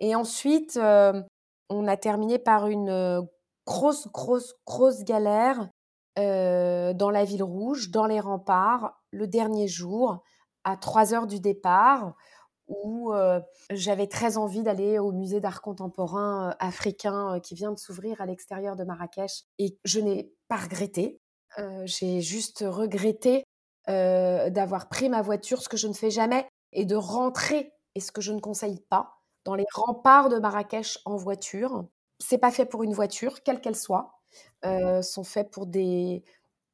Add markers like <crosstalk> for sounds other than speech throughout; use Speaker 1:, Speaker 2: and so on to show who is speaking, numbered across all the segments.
Speaker 1: Et ensuite, on a terminé par une grosse, grosse, grosse galère dans la ville rouge, dans les remparts, le dernier jour, à 3 heures du départ, où j'avais très envie d'aller au musée d'art contemporain africain qui vient de s'ouvrir à l'extérieur de Marrakech. Et je n'ai pas regretté. J'ai juste regretté d'avoir pris ma voiture, ce que je ne fais jamais, et de rentrer, et ce que je ne conseille pas, dans les remparts de Marrakech en voiture. C'est pas fait pour une voiture, quelle qu'elle soit. Euh, sont faits pour des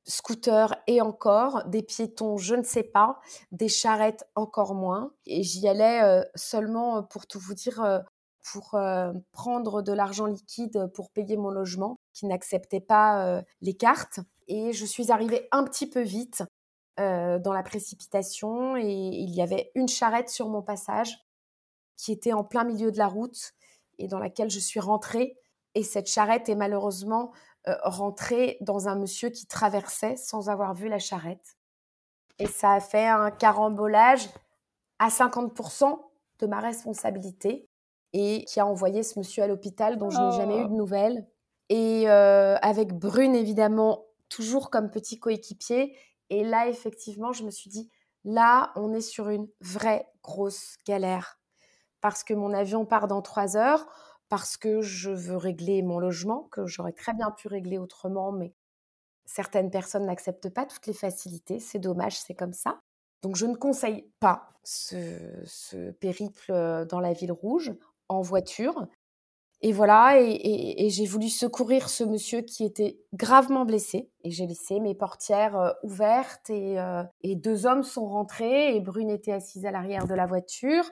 Speaker 1: scooters et encore, des piétons, je ne sais pas, des charrettes encore moins. Et j'y allais euh, seulement, pour tout vous dire, euh, pour prendre de l'argent liquide pour payer mon logement, qui n'acceptait pas les cartes. Et je suis arrivée un petit peu vite dans la précipitation et il y avait une charrette sur mon passage qui était en plein milieu de la route et dans laquelle je suis rentrée. Et cette charrette est malheureusement euh, rentrée dans un monsieur qui traversait sans avoir vu la charrette. Et ça a fait un carambolage à 50% de ma responsabilité et qui a envoyé ce monsieur à l'hôpital dont je n'ai jamais eu de oh. nouvelles. Et euh, avec Brune, évidemment, toujours comme petit coéquipier. Et là, effectivement, je me suis dit, là, on est sur une vraie grosse galère parce que mon avion part dans trois heures, parce que je veux régler mon logement, que j'aurais très bien pu régler autrement, mais certaines personnes n'acceptent pas toutes les facilités. C'est dommage, c'est comme ça. Donc je ne conseille pas ce, périple euh, dans la ville rouge en voiture. Et voilà, et, j'ai voulu secourir ce monsieur qui était gravement blessé. Et j'ai laissé mes portières euh, ouvertes euh, et deux hommes sont rentrés et Brune était assise à l'arrière de la voiture.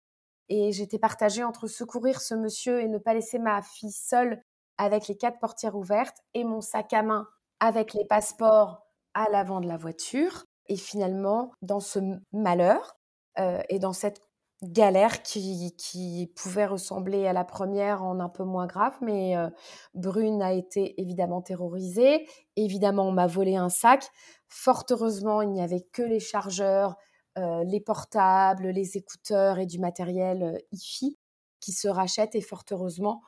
Speaker 1: Et j'étais partagée entre secourir ce monsieur et ne pas laisser ma fille seule avec les quatre portières ouvertes et mon sac à main avec les passeports à l'avant de la voiture. Et finalement, dans ce malheur euh, et dans cette galère qui, pouvait ressembler à la première en un peu moins grave, mais euh, Brune a été évidemment terrorisée. Évidemment, on m'a volé un sac. Fort heureusement, il n'y avait que les chargeurs les portables, les écouteurs et du matériel euh, IFI qui se rachètent et fort heureusement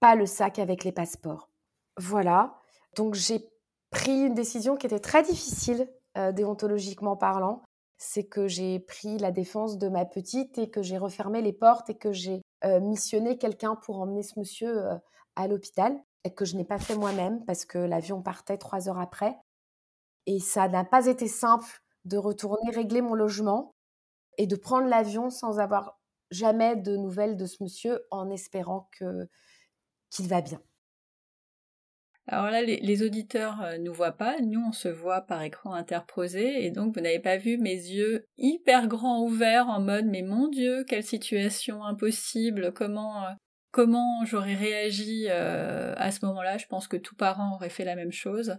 Speaker 1: pas le sac avec les passeports. Voilà, donc j'ai pris une décision qui était très difficile euh, déontologiquement parlant, c'est que j'ai pris la défense de ma petite et que j'ai refermé les portes et que j'ai missionné quelqu'un pour emmener ce monsieur à l'hôpital et que je n'ai pas fait moi-même parce que l'avion partait trois heures après. Et ça n'a pas été simple de retourner régler mon logement et de prendre l'avion sans avoir jamais de nouvelles de ce monsieur en espérant que qu'il va bien.
Speaker 2: Alors là, les, auditeurs ne euh, nous voient pas, nous on se voit par écran interposé, et donc vous n'avez pas vu mes yeux hyper grands ouverts en mode mais mon Dieu, quelle situation impossible, comment euh, comment j'aurais réagi euh, à ce moment-là? Je pense que tout parent aurait fait la même chose.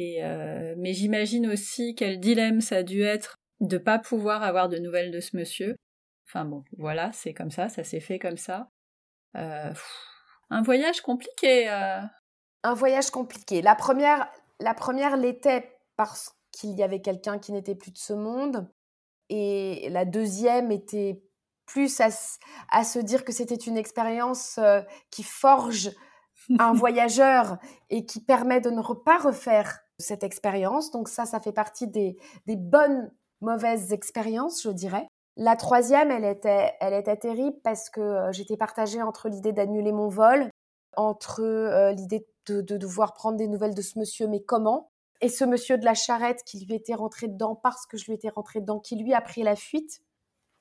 Speaker 2: Euh, mais j'imagine aussi quel dilemme ça a dû être de pas pouvoir avoir de nouvelles de ce monsieur. Enfin bon, voilà, c'est comme ça, ça s'est fait comme ça. Euh, un voyage compliqué. Euh.
Speaker 1: Un voyage compliqué. La première, la première l'était parce qu'il y avait quelqu'un qui n'était plus de ce monde, et la deuxième était plus à, à se dire que c'était une expérience qui forge un <laughs> voyageur et qui permet de ne pas refaire cette expérience. Donc ça, ça fait partie des, bonnes, mauvaises expériences, je dirais. La troisième, elle était, elle était terrible parce que euh, j'étais partagée entre l'idée d'annuler mon vol, entre euh, l'idée de, devoir prendre des nouvelles de ce monsieur, mais comment? Et ce monsieur de la charrette qui lui était rentré dedans parce que je lui étais rentrée dedans, qui lui a pris la fuite.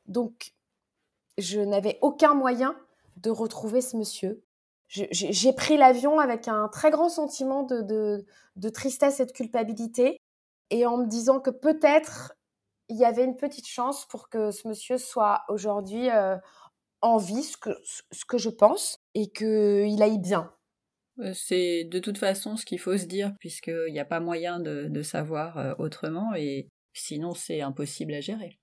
Speaker 1: Donc, je n'avais aucun moyen de retrouver ce monsieur j'ai pris l'avion avec un très grand sentiment de, tristesse et de culpabilité, et en me disant que peut-être il y avait une petite chance pour que ce monsieur soit aujourd'hui euh, en vie, ce que, je pense, et qu'il aille bien.
Speaker 2: Euh, c'est de toute façon ce qu'il faut se dire, puisqu'il n'y a pas moyen de, de savoir euh, autrement, et sinon c'est impossible à gérer.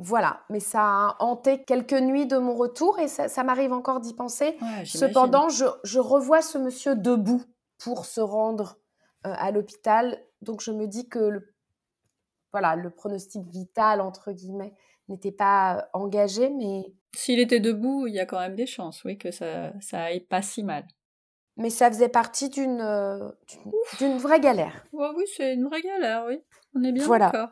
Speaker 1: Voilà, mais ça a hanté quelques nuits de mon retour et ça, m'arrive encore d'y penser. Cependant, je, revois ce monsieur debout pour se rendre euh, à l'hôpital. Donc je me dis que le, voilà, le pronostic vital, entre guillemets, n'était pas engagé, mais...
Speaker 2: S'il était debout, il y a quand même des chances, oui, que ça, ça aille pas si mal.
Speaker 1: Mais ça faisait partie d'une d'une vraie galère.
Speaker 2: oui, c'est une vraie galère, oui. On est bien d'accord.